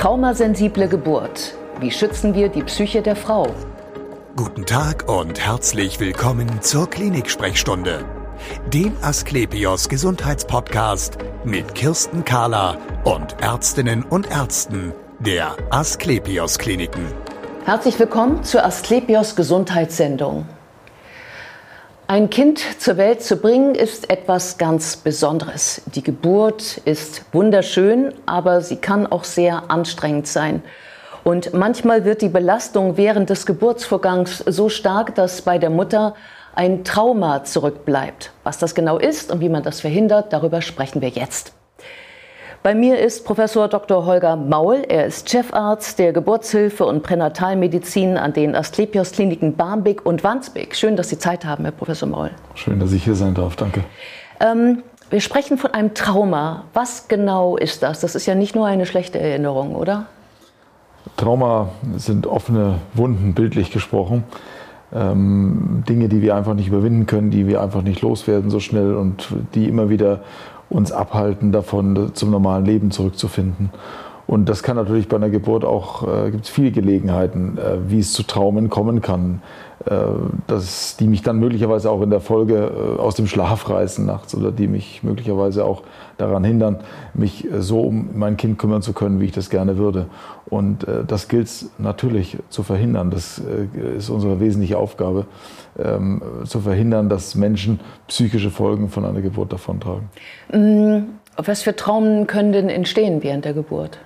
Traumasensible Geburt. Wie schützen wir die Psyche der Frau? Guten Tag und herzlich willkommen zur Klinik-Sprechstunde, dem Asklepios Gesundheitspodcast mit Kirsten Kahler und Ärztinnen und Ärzten der Asklepios Kliniken. Herzlich willkommen zur Asklepios Gesundheitssendung. Ein Kind zur Welt zu bringen ist etwas ganz Besonderes. Die Geburt ist wunderschön, aber sie kann auch sehr anstrengend sein. Und manchmal wird die Belastung während des Geburtsvorgangs so stark, dass bei der Mutter ein Trauma zurückbleibt. Was das genau ist und wie man das verhindert, darüber sprechen wir jetzt. Bei mir ist Professor Dr. Holger Maul. Er ist Chefarzt der Geburtshilfe und Pränatalmedizin an den Asklepios Kliniken Barmbek und Wandsbek. Schön, dass Sie Zeit haben, Herr Professor Maul. Schön, dass ich hier sein darf. Danke. Ähm, wir sprechen von einem Trauma. Was genau ist das? Das ist ja nicht nur eine schlechte Erinnerung, oder? Trauma sind offene Wunden, bildlich gesprochen. Ähm, Dinge, die wir einfach nicht überwinden können, die wir einfach nicht loswerden so schnell und die immer wieder uns abhalten davon, zum normalen Leben zurückzufinden. Und das kann natürlich bei einer Geburt auch, äh, gibt es viele Gelegenheiten, äh, wie es zu Traumen kommen kann, äh, dass, die mich dann möglicherweise auch in der Folge äh, aus dem Schlaf reißen nachts oder die mich möglicherweise auch daran hindern, mich äh, so um mein Kind kümmern zu können, wie ich das gerne würde. Und äh, das gilt es natürlich zu verhindern. Das ist unsere wesentliche Aufgabe, ähm, zu verhindern, dass Menschen psychische Folgen von einer Geburt davontragen. Mm, was für Traumen können denn entstehen während der Geburt?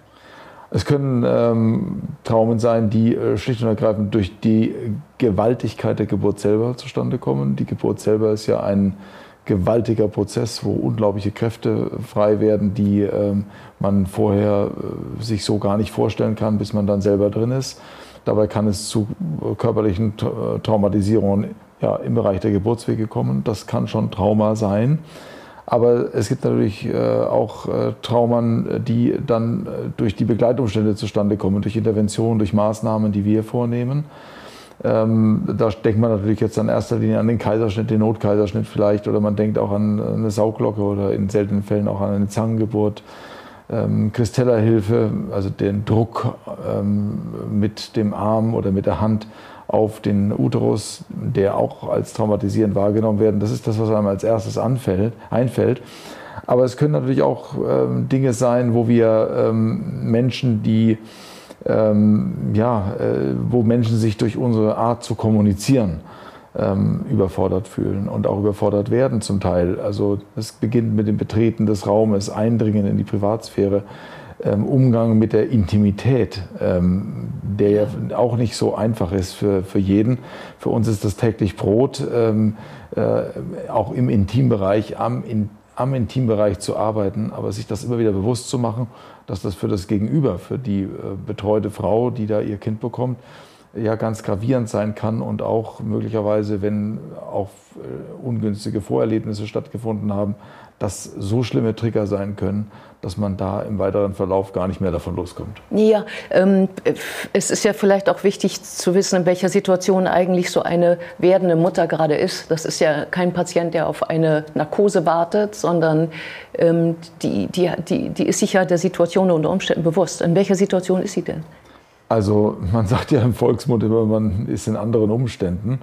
Es können ähm, Traumen sein, die äh, schlicht und ergreifend durch die Gewaltigkeit der Geburt selber zustande kommen. Die Geburt selber ist ja ein gewaltiger Prozess, wo unglaubliche Kräfte frei werden, die ähm, man vorher äh, sich so gar nicht vorstellen kann, bis man dann selber drin ist. Dabei kann es zu körperlichen Traumatisierungen ja, im Bereich der Geburtswege kommen. Das kann schon Trauma sein. Aber es gibt natürlich äh, auch äh, Traumen, die dann äh, durch die Begleitumstände zustande kommen, durch Interventionen, durch Maßnahmen, die wir vornehmen. Ähm, da denkt man natürlich jetzt in erster Linie an den Kaiserschnitt, den Notkaiserschnitt vielleicht, oder man denkt auch an eine Sauglocke oder in seltenen Fällen auch an eine Zangengeburt. Ähm, Christella-Hilfe, also den Druck ähm, mit dem Arm oder mit der Hand auf den Uterus, der auch als traumatisierend wahrgenommen werden. Das ist das, was einem als erstes anfällt, einfällt. Aber es können natürlich auch ähm, Dinge sein, wo wir ähm, Menschen, die ähm, ja, äh, wo Menschen sich durch unsere Art zu kommunizieren ähm, überfordert fühlen und auch überfordert werden zum Teil. Also es beginnt mit dem Betreten des Raumes, Eindringen in die Privatsphäre Umgang mit der Intimität, ähm, der ja auch nicht so einfach ist für, für jeden. Für uns ist das täglich Brot, ähm, äh, auch im Intimbereich, am, in, am Intimbereich zu arbeiten, aber sich das immer wieder bewusst zu machen, dass das für das Gegenüber, für die äh, betreute Frau, die da ihr Kind bekommt, ja ganz gravierend sein kann und auch möglicherweise, wenn auch äh, ungünstige Vorerlebnisse stattgefunden haben, dass so schlimme Trigger sein können, dass man da im weiteren Verlauf gar nicht mehr davon loskommt. Ja, ähm, es ist ja vielleicht auch wichtig zu wissen, in welcher Situation eigentlich so eine werdende Mutter gerade ist. Das ist ja kein Patient, der auf eine Narkose wartet, sondern ähm, die, die, die, die ist sich ja der Situation unter Umständen bewusst. In welcher Situation ist sie denn? Also man sagt ja im Volksmund immer, man ist in anderen Umständen.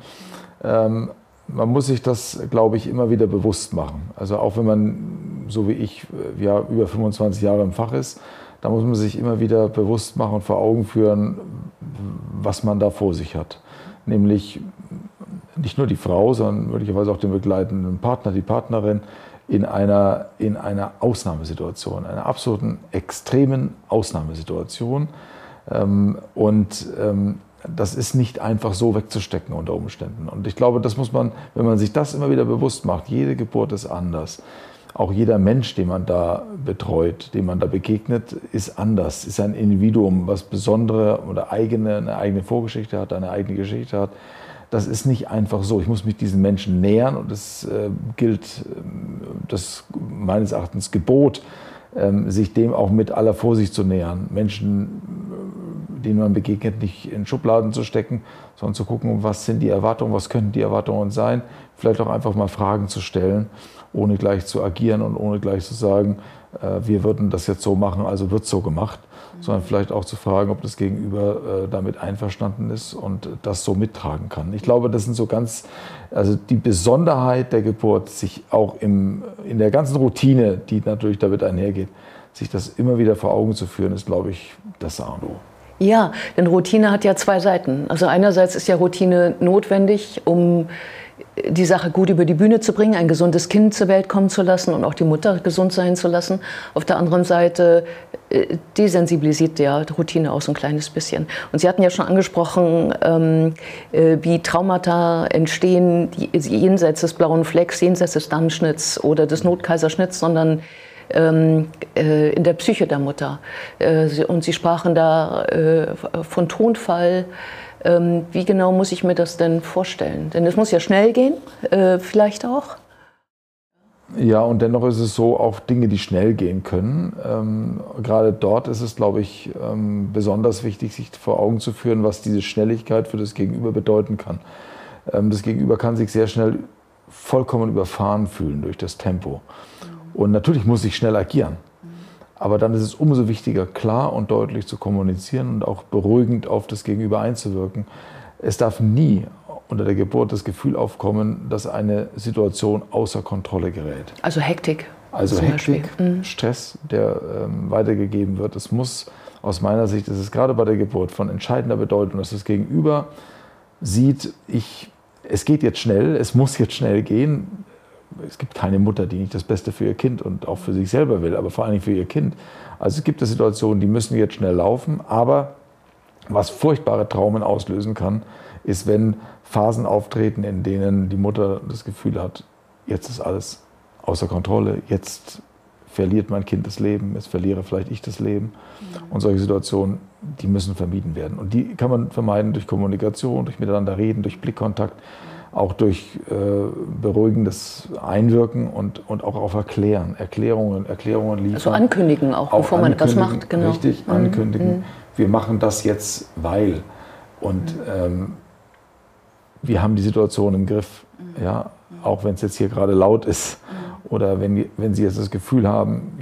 Ähm, man muss sich das, glaube ich, immer wieder bewusst machen. Also auch wenn man, so wie ich, ja, über 25 Jahre im Fach ist, da muss man sich immer wieder bewusst machen und vor Augen führen, was man da vor sich hat. Nämlich nicht nur die Frau, sondern möglicherweise auch den begleitenden Partner, die Partnerin in einer, in einer Ausnahmesituation, einer absoluten extremen Ausnahmesituation. Ähm, und ähm, das ist nicht einfach so wegzustecken unter Umständen. Und ich glaube, das muss man, wenn man sich das immer wieder bewusst macht, jede Geburt ist anders. Auch jeder Mensch, den man da betreut, dem man da begegnet, ist anders, ist ein Individuum, was besondere oder eigene, eine eigene Vorgeschichte hat, eine eigene Geschichte hat. Das ist nicht einfach so. Ich muss mich diesen Menschen nähern und es äh, gilt äh, das meines Erachtens Gebot, äh, sich dem auch mit aller Vorsicht zu nähern. Menschen denen man begegnet, nicht in Schubladen zu stecken, sondern zu gucken, was sind die Erwartungen, was könnten die Erwartungen sein. Vielleicht auch einfach mal Fragen zu stellen, ohne gleich zu agieren und ohne gleich zu sagen, äh, wir würden das jetzt so machen, also wird so gemacht, sondern vielleicht auch zu fragen, ob das Gegenüber äh, damit einverstanden ist und das so mittragen kann. Ich glaube, das sind so ganz, also die Besonderheit der Geburt, sich auch im, in der ganzen Routine, die natürlich damit einhergeht, sich das immer wieder vor Augen zu führen, ist, glaube ich, das A und O. Ja, denn Routine hat ja zwei Seiten. Also einerseits ist ja Routine notwendig, um die Sache gut über die Bühne zu bringen, ein gesundes Kind zur Welt kommen zu lassen und auch die Mutter gesund sein zu lassen. Auf der anderen Seite äh, desensibilisiert ja Routine auch so ein kleines bisschen. Und Sie hatten ja schon angesprochen, ähm, äh, wie Traumata entstehen, die, jenseits des blauen Flecks, jenseits des Dammschnitts oder des Notkaiserschnitts, sondern ähm, äh, in der Psyche der Mutter. Äh, und Sie sprachen da äh, von Tonfall. Ähm, wie genau muss ich mir das denn vorstellen? Denn es muss ja schnell gehen, äh, vielleicht auch. Ja, und dennoch ist es so, auch Dinge, die schnell gehen können. Ähm, gerade dort ist es, glaube ich, ähm, besonders wichtig, sich vor Augen zu führen, was diese Schnelligkeit für das Gegenüber bedeuten kann. Ähm, das Gegenüber kann sich sehr schnell vollkommen überfahren fühlen durch das Tempo. Und natürlich muss ich schnell agieren. Aber dann ist es umso wichtiger, klar und deutlich zu kommunizieren und auch beruhigend auf das Gegenüber einzuwirken. Es darf nie unter der Geburt das Gefühl aufkommen, dass eine Situation außer Kontrolle gerät. Also Hektik. Also Hektik, mhm. Stress, der ähm, weitergegeben wird. Es muss aus meiner Sicht, es ist gerade bei der Geburt von entscheidender Bedeutung, dass das Gegenüber sieht, ich, es geht jetzt schnell, es muss jetzt schnell gehen es gibt keine Mutter, die nicht das Beste für ihr Kind und auch für sich selber will, aber vor allem für ihr Kind. Also es gibt Situationen, die müssen jetzt schnell laufen, aber was furchtbare Traumen auslösen kann, ist, wenn Phasen auftreten, in denen die Mutter das Gefühl hat, jetzt ist alles außer Kontrolle, jetzt verliert mein Kind das Leben, jetzt verliere vielleicht ich das Leben. Und solche Situationen, die müssen vermieden werden. Und die kann man vermeiden durch Kommunikation, durch Miteinander reden, durch Blickkontakt auch durch äh, beruhigendes Einwirken und, und auch auf Erklären, Erklärungen, Erklärungen liefern. Also ankündigen auch, bevor man etwas macht, genau. Richtig, mhm. ankündigen. Mhm. Wir machen das jetzt, weil. Und mhm. ähm, wir haben die Situation im Griff, mhm. ja, auch wenn es jetzt hier gerade laut ist mhm. oder wenn, wenn Sie jetzt das Gefühl haben,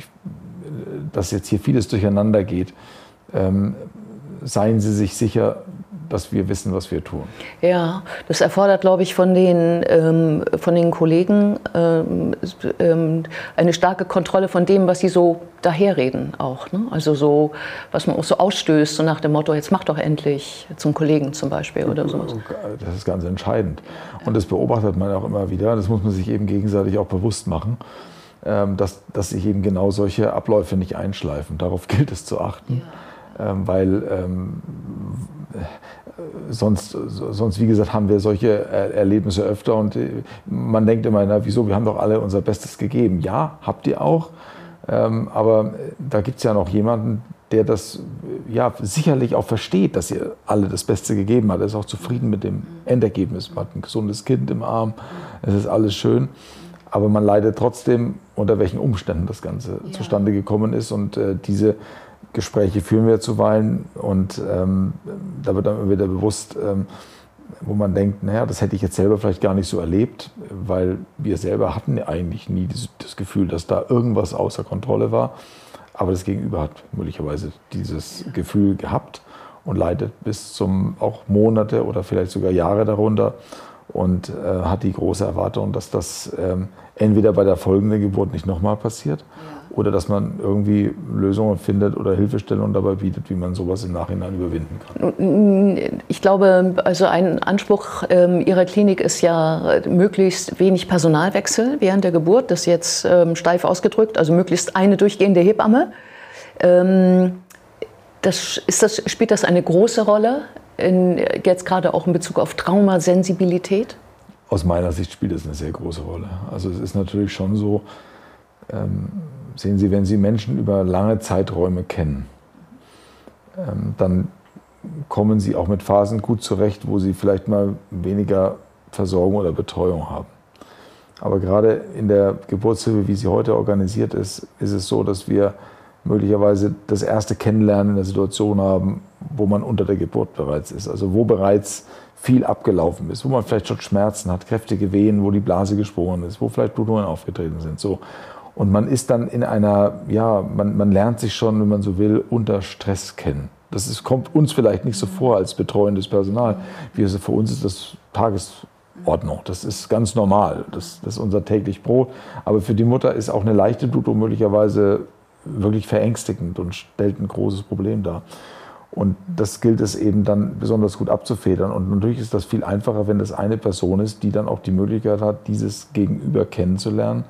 dass jetzt hier vieles durcheinander geht, ähm, seien Sie sich sicher, dass wir wissen, was wir tun. Ja, das erfordert, glaube ich, von den, ähm, von den Kollegen ähm, ähm, eine starke Kontrolle von dem, was sie so daherreden auch. Ne? Also so, was man auch so ausstößt, so nach dem Motto, jetzt mach doch endlich zum Kollegen zum Beispiel oder sowas. Das ist ganz entscheidend. Und das beobachtet man auch immer wieder. Das muss man sich eben gegenseitig auch bewusst machen. Ähm, dass, dass sich eben genau solche Abläufe nicht einschleifen. Darauf gilt es zu achten. Ja ähm, weil ähm, sonst, sonst, wie gesagt, haben wir solche Erlebnisse öfter und äh, man denkt immer, na wieso, wir haben doch alle unser Bestes gegeben. Ja, habt ihr auch, ähm, aber da gibt es ja noch jemanden, der das ja sicherlich auch versteht, dass ihr alle das Beste gegeben habt. Er ist auch zufrieden mit dem Endergebnis. Man hat ein gesundes Kind im Arm, es ist alles schön. Aber man leidet trotzdem, unter welchen Umständen das Ganze ja. zustande gekommen ist. Und äh, diese Gespräche führen wir zuweilen und ähm, da wird dann wieder bewusst, ähm, wo man denkt, naja, das hätte ich jetzt selber vielleicht gar nicht so erlebt, weil wir selber hatten eigentlich nie das, das Gefühl, dass da irgendwas außer Kontrolle war. Aber das Gegenüber hat möglicherweise dieses Gefühl gehabt und leidet bis zum auch Monate oder vielleicht sogar Jahre darunter und äh, hat die große Erwartung, dass das ähm, entweder bei der folgenden Geburt nicht nochmal passiert ja. Oder dass man irgendwie Lösungen findet oder Hilfestellungen dabei bietet, wie man sowas im Nachhinein überwinden kann. Ich glaube, also ein Anspruch ähm, Ihrer Klinik ist ja möglichst wenig Personalwechsel während der Geburt, das ist jetzt ähm, steif ausgedrückt, also möglichst eine durchgehende Hebamme. Ähm, das, das, spielt das eine große Rolle in, jetzt gerade auch in Bezug auf Traumasensibilität? Aus meiner Sicht spielt es eine sehr große Rolle. Also es ist natürlich schon so, ähm, sehen Sie, wenn Sie Menschen über lange Zeiträume kennen, ähm, dann kommen Sie auch mit Phasen gut zurecht, wo Sie vielleicht mal weniger Versorgung oder Betreuung haben. Aber gerade in der Geburtshilfe, wie sie heute organisiert ist, ist es so, dass wir möglicherweise das erste Kennenlernen in der Situation haben, wo man unter der Geburt bereits ist. Also wo bereits viel abgelaufen ist, wo man vielleicht schon Schmerzen hat, kräftige Wehen, wo die Blase gesprungen ist, wo vielleicht Blutungen aufgetreten sind. So. Und man ist dann in einer, ja, man, man lernt sich schon, wenn man so will, unter Stress kennen. Das ist, kommt uns vielleicht nicht so vor als betreuendes Personal. Wir, für uns ist das Tagesordnung. Das ist ganz normal. Das, das ist unser täglich Brot. Aber für die Mutter ist auch eine leichte Blutung möglicherweise wirklich verängstigend und stellt ein großes Problem dar. Und das gilt es eben dann besonders gut abzufedern. Und natürlich ist das viel einfacher, wenn das eine Person ist, die dann auch die Möglichkeit hat, dieses Gegenüber kennenzulernen,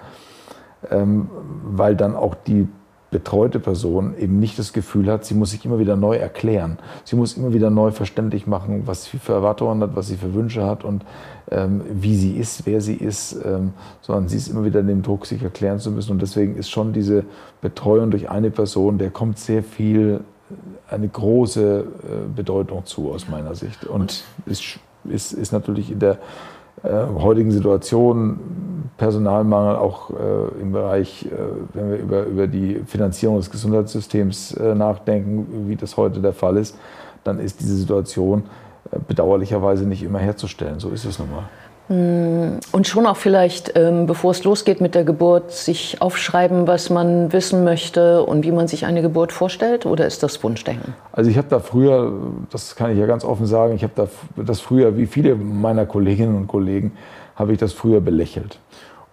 weil dann auch die betreute Person eben nicht das Gefühl hat, sie muss sich immer wieder neu erklären. Sie muss immer wieder neu verständlich machen, was sie für Erwartungen hat, was sie für Wünsche hat und ähm, wie sie ist, wer sie ist, ähm, sondern sie ist immer wieder in dem Druck, sich erklären zu müssen. Und deswegen ist schon diese Betreuung durch eine Person, der kommt sehr viel, äh, eine große äh, Bedeutung zu aus meiner Sicht. Und ist, ist, ist natürlich in der äh, heutigen Situation Personalmangel auch äh, im Bereich, äh, wenn wir über, über die Finanzierung des Gesundheitssystems äh, nachdenken, wie das heute der Fall ist, dann ist diese Situation äh, bedauerlicherweise nicht immer herzustellen. So ist es nun mal. Mm, und schon auch vielleicht, ähm, bevor es losgeht mit der Geburt, sich aufschreiben, was man wissen möchte und wie man sich eine Geburt vorstellt? Oder ist das Wunschdenken? Also ich habe da früher, das kann ich ja ganz offen sagen, ich habe da das früher, wie viele meiner Kolleginnen und Kollegen, habe ich das früher belächelt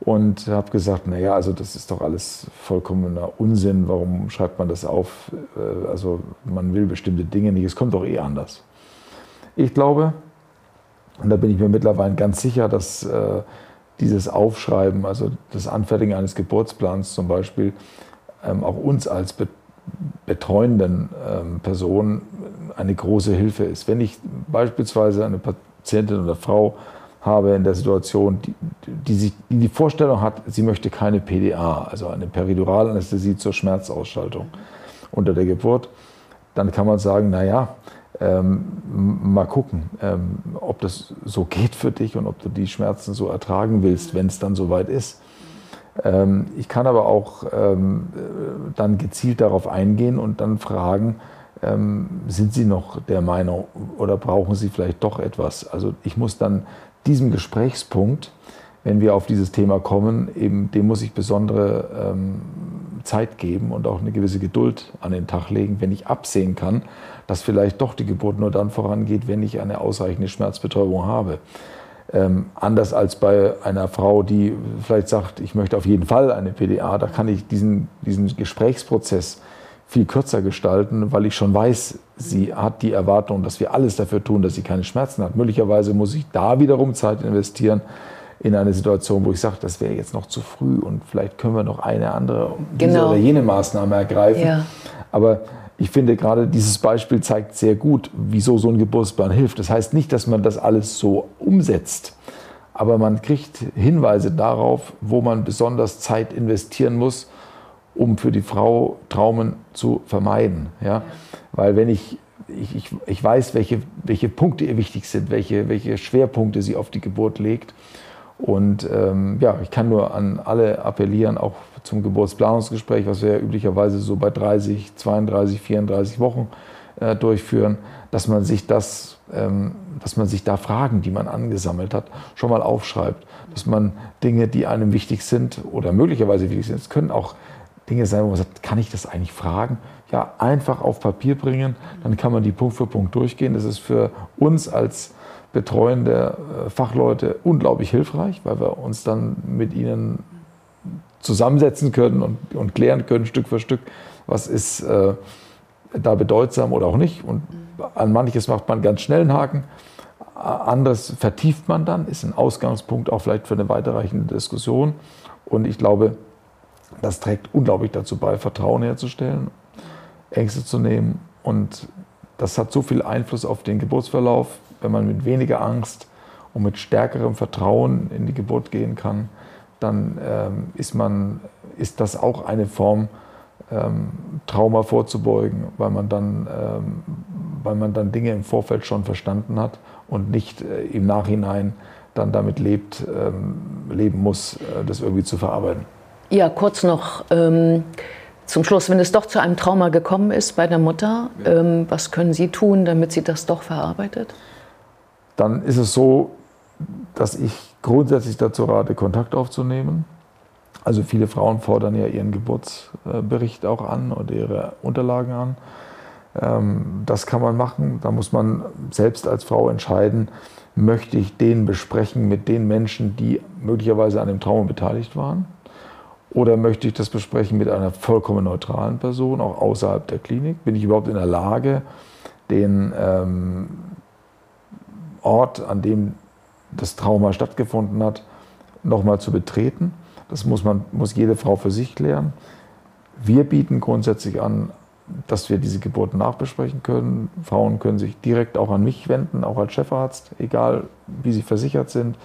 und habe gesagt, naja, also das ist doch alles vollkommener Unsinn, warum schreibt man das auf? Äh, also man will bestimmte Dinge nicht, es kommt doch eh anders. Ich glaube, und da bin ich mir mittlerweile ganz sicher, dass äh, dieses Aufschreiben, also das Anfertigen eines Geburtsplans zum Beispiel, ähm, auch uns als be betreuenden ähm, Personen eine große Hilfe ist. Wenn ich beispielsweise eine Patientin oder Frau habe in der Situation, die, die, sich, die die Vorstellung hat, sie möchte keine PDA, also eine Periduralanästhesie zur Schmerzausschaltung unter der Geburt, dann kann man sagen, naja, ähm, mal gucken, ähm, ob das so geht für dich und ob du die Schmerzen so ertragen willst, wenn es dann soweit ist. Ähm, ich kann aber auch ähm, dann gezielt darauf eingehen und dann fragen, ähm, sind Sie noch der Meinung oder brauchen Sie vielleicht doch etwas? Also ich muss dann diesem Gesprächspunkt, wenn wir auf dieses Thema kommen, eben dem muss ich besondere ähm, Zeit geben und auch eine gewisse Geduld an den Tag legen, wenn ich absehen kann, dass vielleicht doch die Geburt nur dann vorangeht, wenn ich eine ausreichende Schmerzbetäubung habe. Ähm, anders als bei einer Frau, die vielleicht sagt, ich möchte auf jeden Fall eine PDA, da kann ich diesen, diesen Gesprächsprozess viel kürzer gestalten, weil ich schon weiß, sie hat die Erwartung, dass wir alles dafür tun, dass sie keine Schmerzen hat. Möglicherweise muss ich da wiederum Zeit investieren, in eine Situation, wo ich sage, das wäre jetzt noch zu früh und vielleicht können wir noch eine andere genau. oder jene Maßnahme ergreifen. Ja. Aber ich finde gerade dieses Beispiel zeigt sehr gut, wieso so ein Geburtsplan hilft. Das heißt nicht, dass man das alles so umsetzt, aber man kriegt Hinweise darauf, wo man besonders Zeit investieren muss, um für die Frau Traumen zu vermeiden. Ja? Weil wenn ich, ich, ich, ich weiß, welche, welche Punkte ihr wichtig sind, welche, welche Schwerpunkte sie auf die Geburt legt und ähm, ja, ich kann nur an alle appellieren, auch zum Geburtsplanungsgespräch, was wir ja üblicherweise so bei 30, 32, 34 Wochen äh, durchführen, dass man sich das, ähm, dass man sich da Fragen, die man angesammelt hat, schon mal aufschreibt. Dass man Dinge, die einem wichtig sind oder möglicherweise wichtig sind, es können auch Dinge sein, wo man sagt, kann ich das eigentlich fragen? Ja, einfach auf Papier bringen, dann kann man die Punkt für Punkt durchgehen. Das ist für uns als Betreuen der äh, Fachleute unglaublich hilfreich, weil wir uns dann mit ihnen zusammensetzen können und, und klären können, Stück für Stück, was ist äh, da bedeutsam oder auch nicht. Und an manches macht man ganz schnell einen Haken, anderes vertieft man dann, ist ein Ausgangspunkt auch vielleicht für eine weiterreichende Diskussion. Und ich glaube, das trägt unglaublich dazu bei, Vertrauen herzustellen, Ängste zu nehmen. Und das hat so viel Einfluss auf den Geburtsverlauf, wenn man mit weniger Angst und mit stärkerem Vertrauen in die Geburt gehen kann, dann ähm, ist, man, ist das auch eine Form, ähm, Trauma vorzubeugen, weil man, dann, ähm, weil man dann Dinge im Vorfeld schon verstanden hat und nicht äh, im Nachhinein dann damit lebt, ähm, leben muss, äh, das irgendwie zu verarbeiten. Ja, kurz noch ähm, zum Schluss, wenn es doch zu einem Trauma gekommen ist bei der Mutter, ja. Ähm, was können Sie tun, damit sie das doch verarbeitet? dann ist es so, dass ich grundsätzlich dazu rate, Kontakt aufzunehmen. Also viele Frauen fordern ja ihren Geburtsbericht auch an oder ihre Unterlagen an. Ähm, das kann man machen. Da muss man selbst als Frau entscheiden, möchte ich den besprechen mit den Menschen, die möglicherweise an dem Trauma beteiligt waren? Oder möchte ich das besprechen mit einer vollkommen neutralen Person, auch außerhalb der Klinik? Bin ich überhaupt in der Lage, den ähm, Ort, an dem das Trauma stattgefunden hat, nochmal zu betreten? Das muss, man, muss jede Frau für sich klären. Wir bieten grundsätzlich an, dass wir diese Geburten nachbesprechen können. Frauen können sich direkt auch an mich wenden, auch als Chefarzt, egal wie sie versichert sind,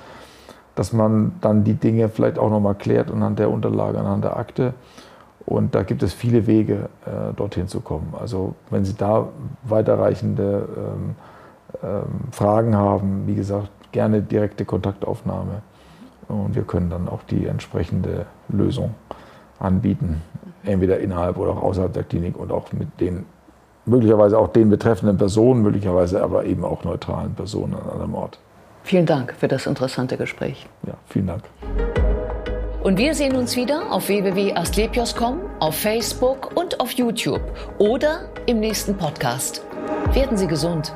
dass man dann die Dinge vielleicht auch nochmal klärt anhand der Unterlage, anhand der Akte. Und da gibt es viele Wege, äh, dorthin zu kommen. Also wenn Sie da weiterreichende ähm, ähm, Fragen haben, wie gesagt, gerne direkte Kontaktaufnahme. Und wir können dann auch die entsprechende Lösung anbieten entweder innerhalb oder auch außerhalb der Klinik und auch mit den möglicherweise auch den betreffenden Personen, möglicherweise aber eben auch neutralen Personen an einem Ort. Vielen Dank für das interessante Gespräch. Ja, vielen Dank. Und wir sehen uns wieder auf www.astlepios.com, auf Facebook und auf YouTube oder im nächsten Podcast. Werden Sie gesund.